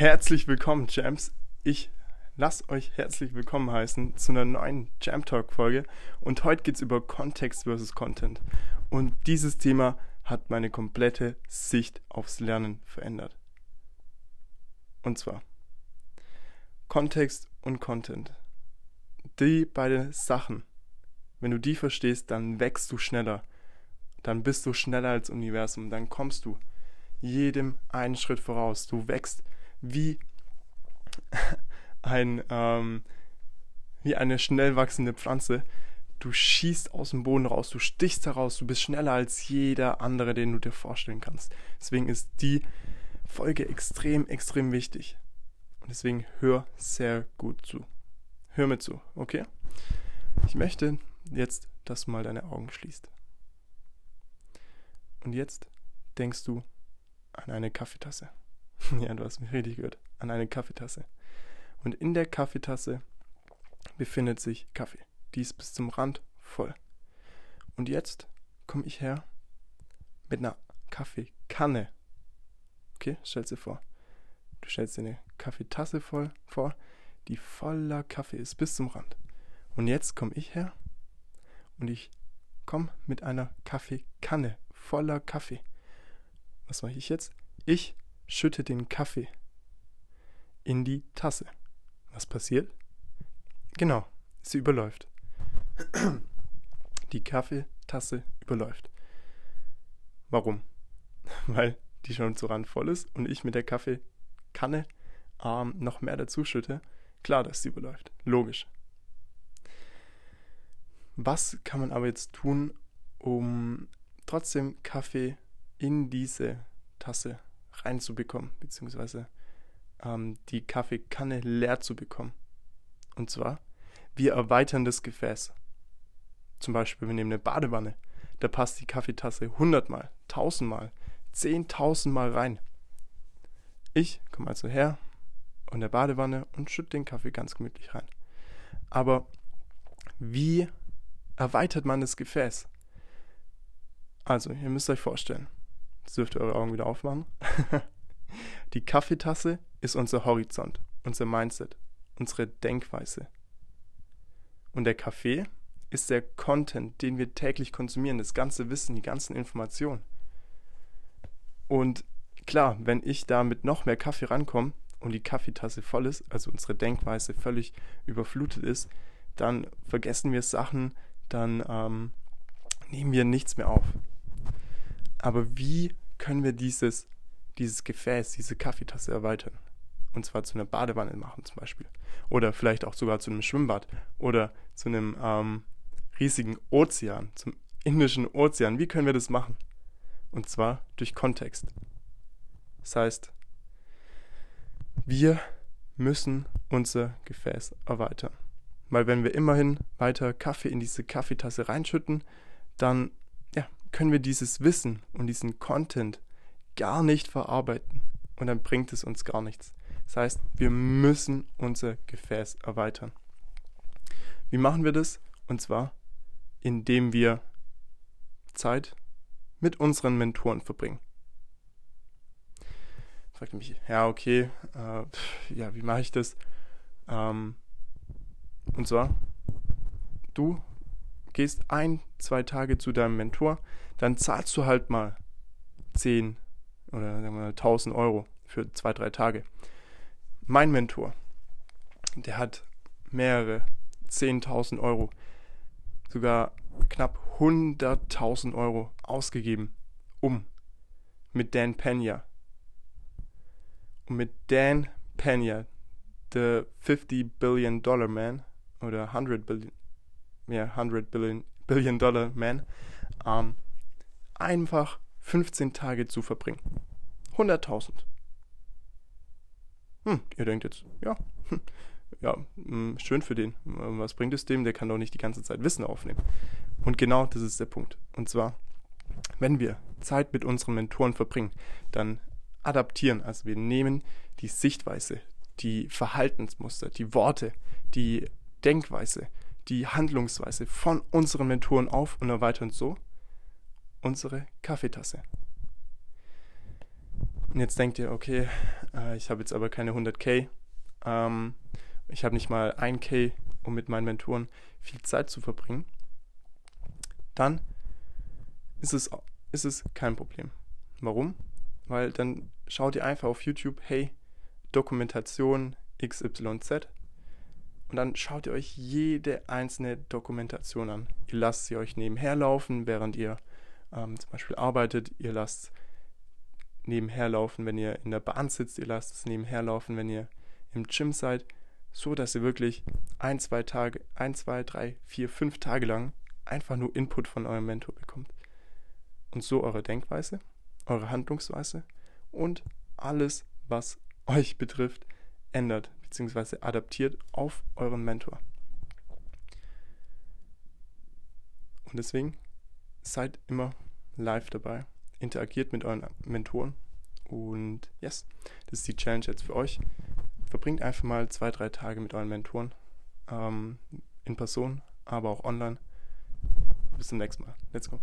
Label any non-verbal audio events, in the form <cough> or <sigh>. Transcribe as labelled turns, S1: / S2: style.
S1: Herzlich willkommen, Champs. Ich lasse euch herzlich willkommen heißen zu einer neuen Jam Talk Folge. Und heute geht es über Kontext versus Content. Und dieses Thema hat meine komplette Sicht aufs Lernen verändert. Und zwar Kontext und Content. Die beiden Sachen, wenn du die verstehst, dann wächst du schneller. Dann bist du schneller als Universum. Dann kommst du jedem einen Schritt voraus. Du wächst wie ein ähm, wie eine schnell wachsende Pflanze. Du schießt aus dem Boden raus, du stichst heraus, du bist schneller als jeder andere, den du dir vorstellen kannst. Deswegen ist die Folge extrem, extrem wichtig. Und deswegen hör sehr gut zu. Hör mir zu, okay? Ich möchte jetzt, dass du mal deine Augen schließt. Und jetzt denkst du an eine Kaffeetasse. <laughs> ja, du hast mich richtig gehört. An eine Kaffeetasse. Und in der Kaffeetasse befindet sich Kaffee. Die ist bis zum Rand voll. Und jetzt komme ich her mit einer Kaffeekanne. Okay, stell dir vor. Du stellst dir eine Kaffeetasse voll vor, die voller Kaffee ist bis zum Rand. Und jetzt komme ich her und ich komme mit einer Kaffeekanne voller Kaffee. Was mache ich jetzt? Ich schütte den Kaffee in die Tasse. Was passiert? Genau, sie überläuft. Die Kaffeetasse überläuft. Warum? <laughs> Weil die schon zu Rand voll ist und ich mit der Kaffeekanne ähm, noch mehr dazu schütte. Klar, dass sie überläuft. Logisch. Was kann man aber jetzt tun, um trotzdem Kaffee in diese Tasse reinzubekommen, beziehungsweise ähm, die Kaffeekanne leer zu bekommen. Und zwar, wir erweitern das Gefäß. Zum Beispiel, wir nehmen eine Badewanne. Da passt die Kaffeetasse 100 Mal, 1000 Mal, 10.000 Mal rein. Ich komme also her und der Badewanne und schütte den Kaffee ganz gemütlich rein. Aber wie erweitert man das Gefäß? Also, ihr müsst euch vorstellen, Jetzt dürft ihr eure Augen wieder aufmachen. <laughs> Die Kaffeetasse ist unser Horizont, unser Mindset, unsere Denkweise. Und der Kaffee ist der Content, den wir täglich konsumieren, das ganze Wissen, die ganzen Informationen. Und klar, wenn ich da mit noch mehr Kaffee rankomme und die Kaffeetasse voll ist, also unsere Denkweise völlig überflutet ist, dann vergessen wir Sachen, dann ähm, nehmen wir nichts mehr auf. Aber wie können wir dieses, dieses Gefäß, diese Kaffeetasse erweitern? Und zwar zu einer Badewanne machen zum Beispiel. Oder vielleicht auch sogar zu einem Schwimmbad. Oder zu einem ähm, riesigen Ozean, zum Indischen Ozean. Wie können wir das machen? Und zwar durch Kontext. Das heißt, wir müssen unser Gefäß erweitern. Weil wenn wir immerhin weiter Kaffee in diese Kaffeetasse reinschütten, dann können wir dieses Wissen und diesen Content gar nicht verarbeiten und dann bringt es uns gar nichts. Das heißt, wir müssen unser Gefäß erweitern. Wie machen wir das? Und zwar, indem wir Zeit mit unseren Mentoren verbringen. Fragt mich, ja, okay, äh, ja, wie mache ich das? Ähm, und zwar, du gehst ein, zwei Tage zu deinem Mentor, dann zahlst du halt mal 10 oder sagen wir mal 1000 Euro für zwei, drei Tage. Mein Mentor, der hat mehrere 10.000 Euro, sogar knapp 100.000 Euro ausgegeben, um mit Dan Pena, um mit Dan Pena, the 50 Billion Dollar Man oder 100 Billion, ja, 100 Billion, Billion Dollar Man, ähm, einfach 15 Tage zu verbringen. 100.000. Hm, ihr denkt jetzt, ja, hm, ja, hm, schön für den. Was bringt es dem? Der kann doch nicht die ganze Zeit Wissen aufnehmen. Und genau das ist der Punkt. Und zwar, wenn wir Zeit mit unseren Mentoren verbringen, dann adaptieren. Also wir nehmen die Sichtweise, die Verhaltensmuster, die Worte, die Denkweise, die Handlungsweise von unseren Mentoren auf und erweitern so unsere Kaffeetasse. Und jetzt denkt ihr, okay, äh, ich habe jetzt aber keine 100k, ähm, ich habe nicht mal 1k, um mit meinen Mentoren viel Zeit zu verbringen, dann ist es, ist es kein Problem. Warum? Weil dann schaut ihr einfach auf YouTube, hey, Dokumentation XYZ und dann schaut ihr euch jede einzelne Dokumentation an. Ihr lasst sie euch nebenher laufen, während ihr ähm, zum Beispiel arbeitet. Ihr lasst nebenher laufen, wenn ihr in der Bahn sitzt. Ihr lasst es nebenher laufen, wenn ihr im Gym seid. So dass ihr wirklich ein, zwei Tage, ein, zwei, drei, vier, fünf Tage lang einfach nur Input von eurem Mentor bekommt. Und so eure Denkweise, eure Handlungsweise und alles, was euch betrifft, ändert bzw. adaptiert auf euren Mentor. Und deswegen seid immer live dabei, interagiert mit euren Mentoren und yes, das ist die Challenge jetzt für euch. Verbringt einfach mal zwei, drei Tage mit euren Mentoren ähm, in Person, aber auch online. Bis zum nächsten Mal. Let's go.